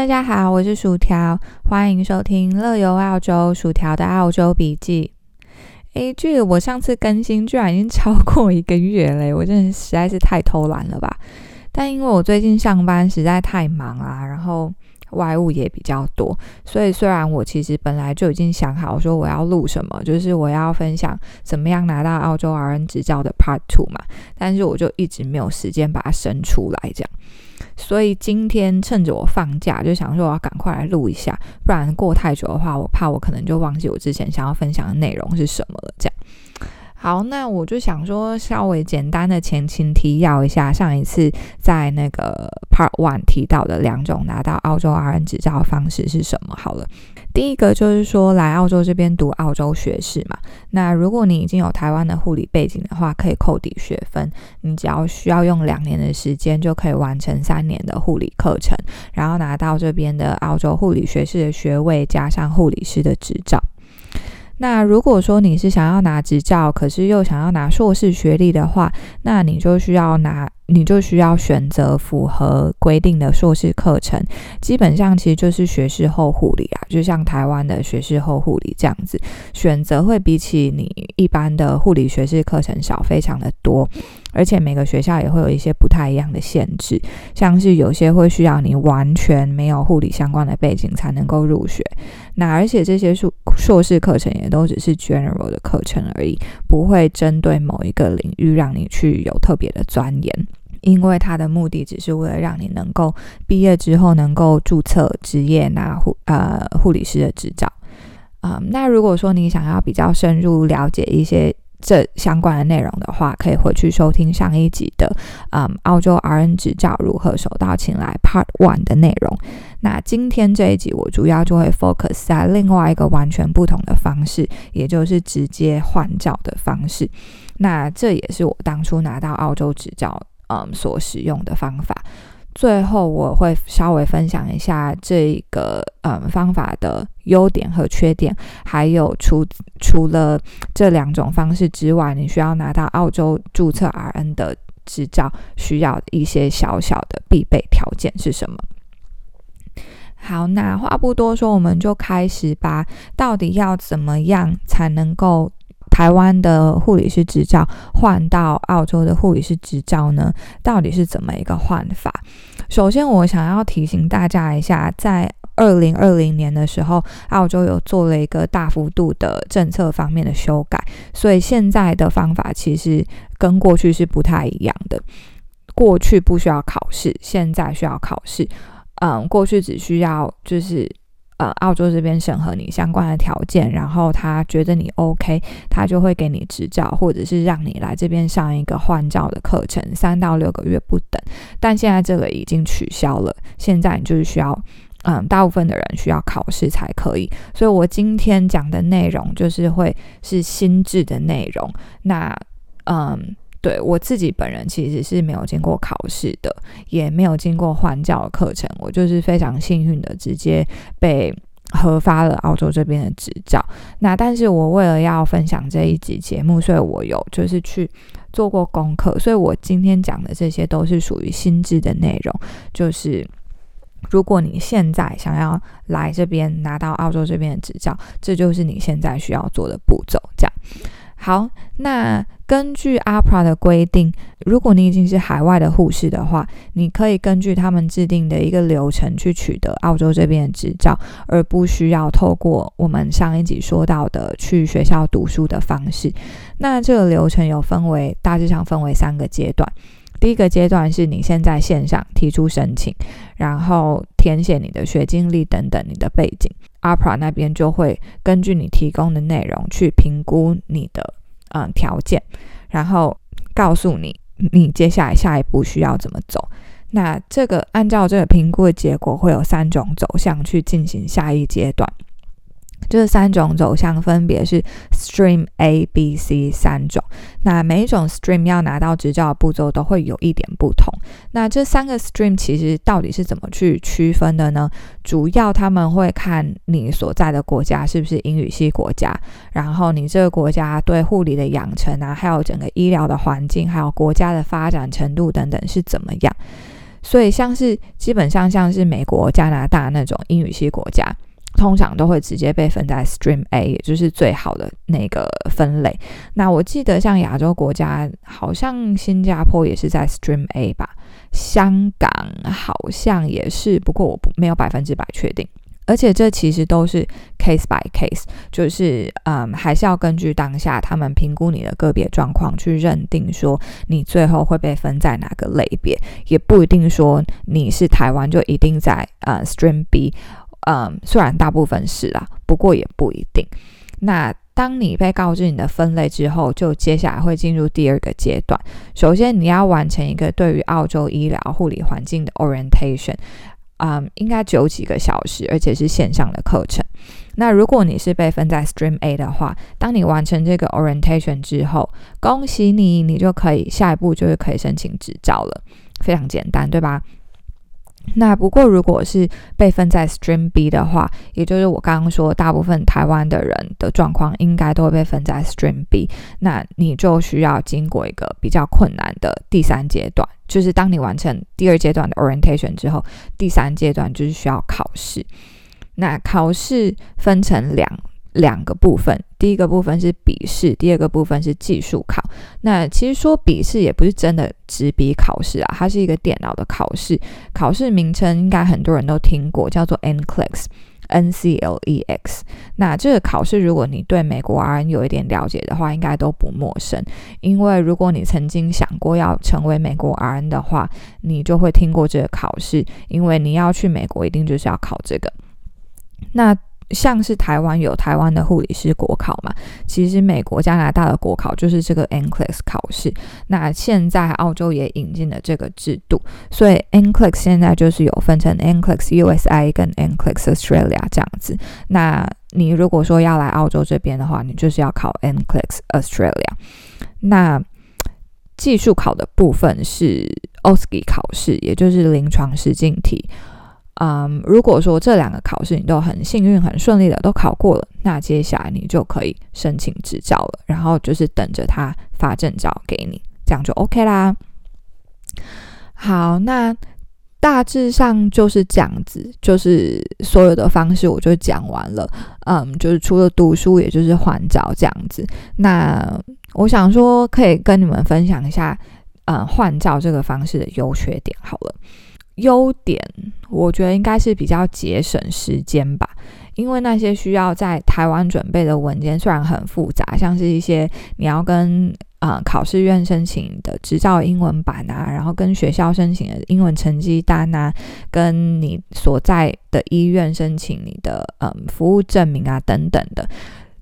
大家好，我是薯条，欢迎收听乐游澳洲薯条的澳洲笔记。诶，距我上次更新居然已经超过一个月嘞，我真的实在是太偷懒了吧！但因为我最近上班实在太忙啊，然后外务也比较多，所以虽然我其实本来就已经想好说我要录什么，就是我要分享怎么样拿到澳洲 RN 执照的 Part Two 嘛，但是我就一直没有时间把它生出来，这样。所以今天趁着我放假，就想说我要赶快来录一下，不然过太久的话，我怕我可能就忘记我之前想要分享的内容是什么了。这样，好，那我就想说稍微简单的前情提要一下，上一次在那个 Part One 提到的两种拿到澳洲 RN 执照的方式是什么？好了。第一个就是说来澳洲这边读澳洲学士嘛，那如果你已经有台湾的护理背景的话，可以扣抵学分，你只要需要用两年的时间就可以完成三年的护理课程，然后拿到这边的澳洲护理学士的学位，加上护理师的执照。那如果说你是想要拿执照，可是又想要拿硕士学历的话，那你就需要拿。你就需要选择符合规定的硕士课程，基本上其实就是学士后护理啊，就像台湾的学士后护理这样子，选择会比起你一般的护理学士课程少非常的多，而且每个学校也会有一些不太一样的限制，像是有些会需要你完全没有护理相关的背景才能够入学，那而且这些硕硕士课程也都只是 general 的课程而已，不会针对某一个领域让你去有特别的钻研。因为它的目的只是为了让你能够毕业之后能够注册职业拿护呃护理师的执照啊。那如果说你想要比较深入了解一些这相关的内容的话，可以回去收听上一集的嗯澳洲 RN 执照如何手到擒来 Part One 的内容。那今天这一集我主要就会 focus 在另外一个完全不同的方式，也就是直接换照的方式。那这也是我当初拿到澳洲执照。嗯，所使用的方法，最后我会稍微分享一下这个嗯方法的优点和缺点，还有除除了这两种方式之外，你需要拿到澳洲注册 RN 的执照需要一些小小的必备条件是什么？好，那话不多说，我们就开始吧。到底要怎么样才能够？台湾的护理师执照换到澳洲的护理师执照呢，到底是怎么一个换法？首先，我想要提醒大家一下，在二零二零年的时候，澳洲有做了一个大幅度的政策方面的修改，所以现在的方法其实跟过去是不太一样的。过去不需要考试，现在需要考试。嗯，过去只需要就是。呃，澳洲这边审核你相关的条件，然后他觉得你 OK，他就会给你执照，或者是让你来这边上一个换照的课程，三到六个月不等。但现在这个已经取消了，现在你就是需要，嗯，大部分的人需要考试才可以。所以我今天讲的内容就是会是心智的内容。那，嗯。对我自己本人其实是没有经过考试的，也没有经过换教课程，我就是非常幸运的直接被核发了澳洲这边的执照。那但是我为了要分享这一集节目，所以我有就是去做过功课，所以我今天讲的这些都是属于心智的内容。就是如果你现在想要来这边拿到澳洲这边的执照，这就是你现在需要做的步骤。这样好，那。根据 APRA 的规定，如果你已经是海外的护士的话，你可以根据他们制定的一个流程去取得澳洲这边的执照，而不需要透过我们上一集说到的去学校读书的方式。那这个流程有分为大致上分为三个阶段。第一个阶段是你先在线上提出申请，然后填写你的学经历等等你的背景，APRA 那边就会根据你提供的内容去评估你的。嗯，条件，然后告诉你你接下来下一步需要怎么走。那这个按照这个评估的结果，会有三种走向去进行下一阶段。这三种走向分别是 Stream A、B、C 三种。那每一种 Stream 要拿到执照的步骤都会有一点不同。那这三个 Stream 其实到底是怎么去区分的呢？主要他们会看你所在的国家是不是英语系国家，然后你这个国家对护理的养成啊，还有整个医疗的环境，还有国家的发展程度等等是怎么样。所以像是基本上像是美国、加拿大那种英语系国家，通常都会直接被分在 Stream A，也就是最好的那个分类。那我记得像亚洲国家，好像新加坡也是在 Stream A 吧，香港好像也是，不过我不没有百分之百确定。而且这其实都是 case by case，就是嗯，还是要根据当下他们评估你的个别状况去认定说你最后会被分在哪个类别，也不一定说你是台湾就一定在呃 Stream B，嗯，虽然大部分是啦，不过也不一定。那当你被告知你的分类之后，就接下来会进入第二个阶段。首先你要完成一个对于澳洲医疗护理环境的 orientation。嗯，应该只有几个小时，而且是线上的课程。那如果你是被分在 Stream A 的话，当你完成这个 orientation 之后，恭喜你，你就可以下一步就是可以申请执照了，非常简单，对吧？那不过，如果是被分在 Stream B 的话，也就是我刚刚说，大部分台湾的人的状况应该都会被分在 Stream B。那你就需要经过一个比较困难的第三阶段，就是当你完成第二阶段的 orientation 之后，第三阶段就是需要考试。那考试分成两。两个部分，第一个部分是笔试，第二个部分是技术考。那其实说笔试也不是真的纸笔考试啊，它是一个电脑的考试。考试名称应该很多人都听过，叫做 NCLEX，N C L E X。那这个考试，如果你对美国 RN 有一点了解的话，应该都不陌生。因为如果你曾经想过要成为美国 RN 的话，你就会听过这个考试，因为你要去美国，一定就是要考这个。那像是台湾有台湾的护理师国考嘛，其实美国、加拿大的国考就是这个 NCLEX 考试。那现在澳洲也引进了这个制度，所以 NCLEX 现在就是有分成 NCLEX USA 跟 NCLEX Australia 这样子。那你如果说要来澳洲这边的话，你就是要考 NCLEX Australia。那技术考的部分是 OSCE 考试，也就是临床实境题。嗯，如果说这两个考试你都很幸运、很顺利的都考过了，那接下来你就可以申请执照了，然后就是等着他发证照给你，这样就 OK 啦。好，那大致上就是这样子，就是所有的方式我就讲完了。嗯，就是除了读书，也就是换照这样子。那我想说，可以跟你们分享一下，嗯，换照这个方式的优缺点。好了。优点，我觉得应该是比较节省时间吧，因为那些需要在台湾准备的文件虽然很复杂，像是一些你要跟啊考试院申请的执照英文版啊，然后跟学校申请的英文成绩单啊，跟你所在的医院申请你的嗯服务证明啊等等的，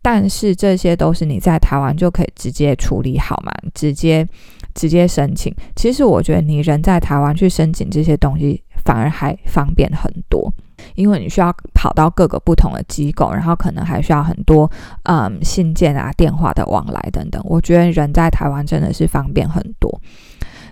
但是这些都是你在台湾就可以直接处理好嘛，直接。直接申请，其实我觉得你人在台湾去申请这些东西反而还方便很多，因为你需要跑到各个不同的机构，然后可能还需要很多嗯信件啊、电话的往来等等。我觉得人在台湾真的是方便很多。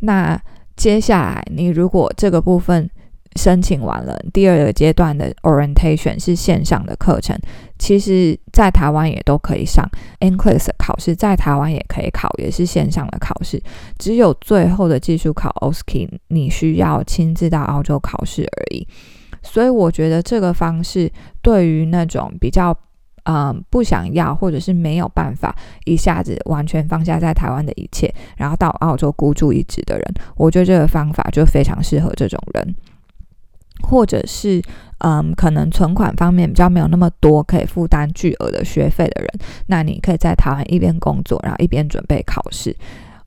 那接下来你如果这个部分，申请完了，第二个阶段的 orientation 是线上的课程，其实在台湾也都可以上 NCLEX 考试，在台湾也可以考，也是线上的考试。只有最后的技术考 OSCE，你需要亲自到澳洲考试而已。所以我觉得这个方式对于那种比较嗯不想要或者是没有办法一下子完全放下在台湾的一切，然后到澳洲孤注一掷的人，我觉得这个方法就非常适合这种人。或者是，嗯，可能存款方面比较没有那么多，可以负担巨额的学费的人，那你可以在台湾一边工作，然后一边准备考试。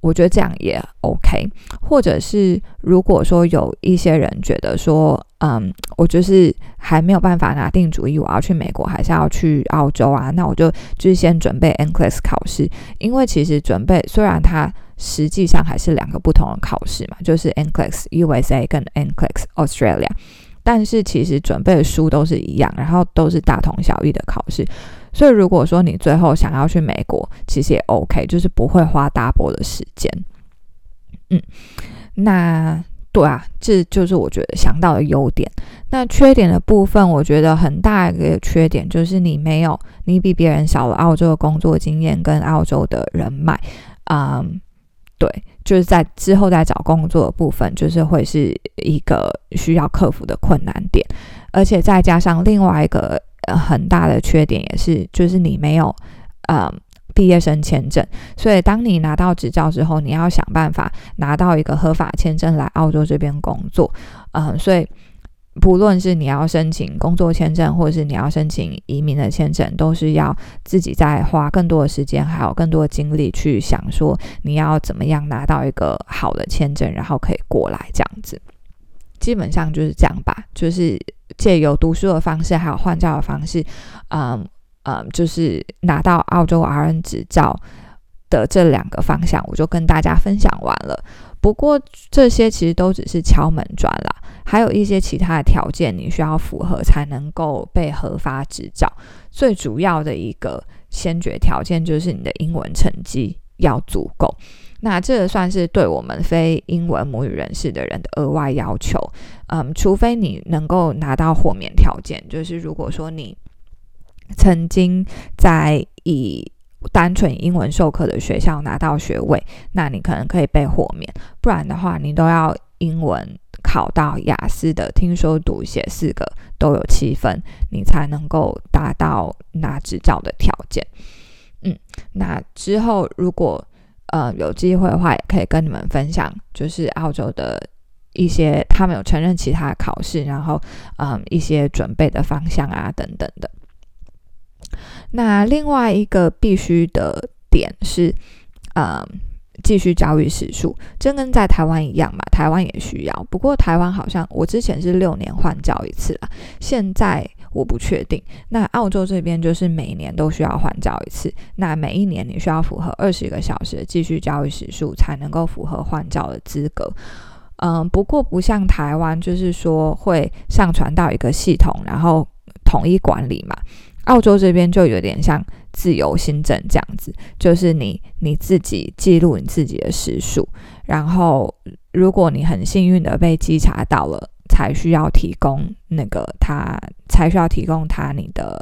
我觉得这样也 OK。或者是如果说有一些人觉得说，嗯，我就是还没有办法拿定主意，我要去美国还是要去澳洲啊？那我就就是先准备 NCLEX 考试，因为其实准备虽然它。实际上还是两个不同的考试嘛，就是 NCLEX USA 跟 NCLEX Australia，但是其实准备的书都是一样，然后都是大同小异的考试。所以如果说你最后想要去美国，其实也 OK，就是不会花 double 的时间。嗯，那对啊，这就是我觉得想到的优点。那缺点的部分，我觉得很大一个缺点就是你没有，你比别人少了澳洲的工作经验跟澳洲的人脉，嗯。对，就是在之后再找工作的部分，就是会是一个需要克服的困难点，而且再加上另外一个很大的缺点也是，就是你没有嗯毕业生签证，所以当你拿到执照之后，你要想办法拿到一个合法签证来澳洲这边工作，嗯，所以。不论是你要申请工作签证，或者是你要申请移民的签证，都是要自己再花更多的时间，还有更多的精力去想说你要怎么样拿到一个好的签证，然后可以过来这样子。基本上就是这样吧，就是借由读书的方式，还有换照的方式，嗯嗯，就是拿到澳洲 RN 执照的这两个方向，我就跟大家分享完了。不过这些其实都只是敲门砖啦，还有一些其他的条件你需要符合才能够被核发执照。最主要的一个先决条件就是你的英文成绩要足够。那这算是对我们非英文母语人士的人的额外要求。嗯，除非你能够拿到豁免条件，就是如果说你曾经在以单纯英文授课的学校拿到学位，那你可能可以被豁免。不然的话，你都要英文考到雅思的听说读写四个都有七分，你才能够达到拿执照的条件。嗯，那之后如果呃有机会的话，也可以跟你们分享，就是澳洲的一些他们有承认其他考试，然后嗯一些准备的方向啊等等的。那另外一个必须的点是，呃，继续教育时数，这跟在台湾一样嘛？台湾也需要，不过台湾好像我之前是六年换教一次啊，现在我不确定。那澳洲这边就是每年都需要换教一次，那每一年你需要符合二十个小时继续教育时数，才能够符合换教的资格。嗯，不过不像台湾，就是说会上传到一个系统，然后统一管理嘛。澳洲这边就有点像自由新政这样子，就是你你自己记录你自己的时数，然后如果你很幸运的被稽查到了，才需要提供那个他才需要提供他你的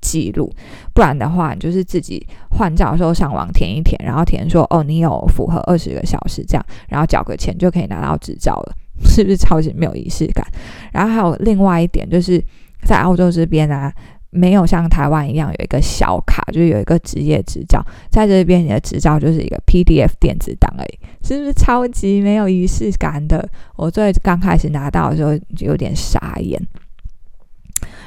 记录，不然的话，你就是自己换照的时候上网填一填，然后填说哦你有符合二十个小时这样，然后缴个钱就可以拿到执照了，是不是超级没有仪式感？然后还有另外一点就是在澳洲这边啊。没有像台湾一样有一个小卡，就是有一个职业执照，在这边你的执照就是一个 PDF 电子档而已，是不是超级没有仪式感的？我最刚开始拿到的时候就有点傻眼。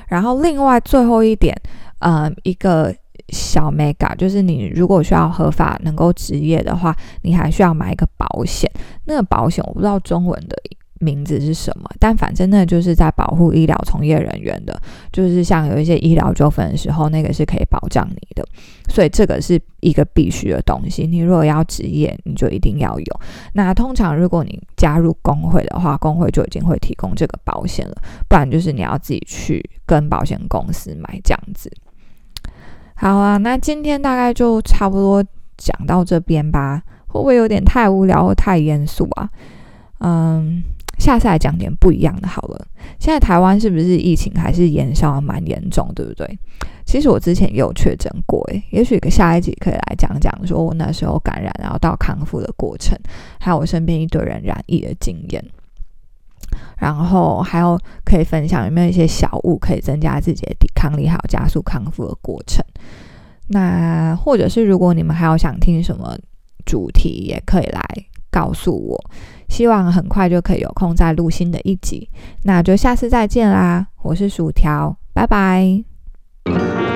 然后另外最后一点，呃，一个小 mega 就是你如果需要合法能够执业的话，你还需要买一个保险。那个保险我不知道中文的。名字是什么？但反正那就是在保护医疗从业人员的，就是像有一些医疗纠纷的时候，那个是可以保障你的，所以这个是一个必须的东西。你如果要职业，你就一定要有。那通常如果你加入工会的话，工会就已经会提供这个保险了，不然就是你要自己去跟保险公司买这样子。好啊，那今天大概就差不多讲到这边吧，会不会有点太无聊或太严肃啊？嗯。下次来讲点不一样的好了。现在台湾是不是疫情还是延烧蛮严重，对不对？其实我之前也有确诊过，诶，也许下一集可以来讲讲，说我那时候感染，然后到康复的过程，还有我身边一堆人染疫的经验，然后还有可以分享有没有一些小物可以增加自己的抵抗力，还有加速康复的过程。那或者是如果你们还有想听什么主题，也可以来告诉我。希望很快就可以有空再录新的一集，那就下次再见啦！我是薯条，拜拜。